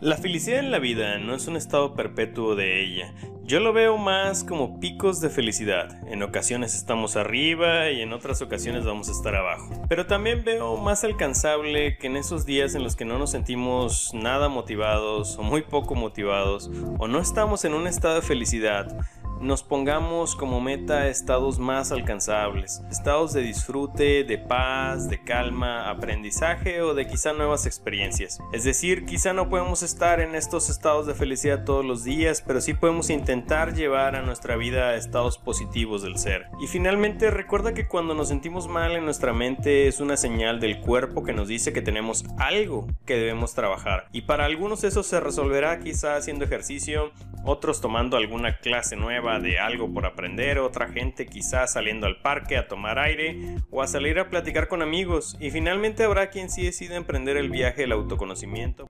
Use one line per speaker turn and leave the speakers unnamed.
La felicidad en la vida no es un estado perpetuo de ella. Yo lo veo más como picos de felicidad. En ocasiones estamos arriba y en otras ocasiones vamos a estar abajo. Pero también veo más alcanzable que en esos días en los que no nos sentimos nada motivados o muy poco motivados o no estamos en un estado de felicidad, nos pongamos como meta estados más alcanzables, estados de disfrute, de paz, de calma, aprendizaje o de quizá nuevas experiencias. Es decir, quizá no podemos estar en estos estados de felicidad todos los días, pero sí podemos intentar llevar a nuestra vida estados positivos del ser. Y finalmente recuerda que cuando nos sentimos mal en nuestra mente es una señal del cuerpo que nos dice que tenemos algo que debemos trabajar. Y para algunos eso se resolverá quizá haciendo ejercicio, otros tomando alguna clase nueva, de algo por aprender, otra gente quizás saliendo al parque a tomar aire o a salir a platicar con amigos y finalmente habrá quien sí decide emprender el viaje del autoconocimiento.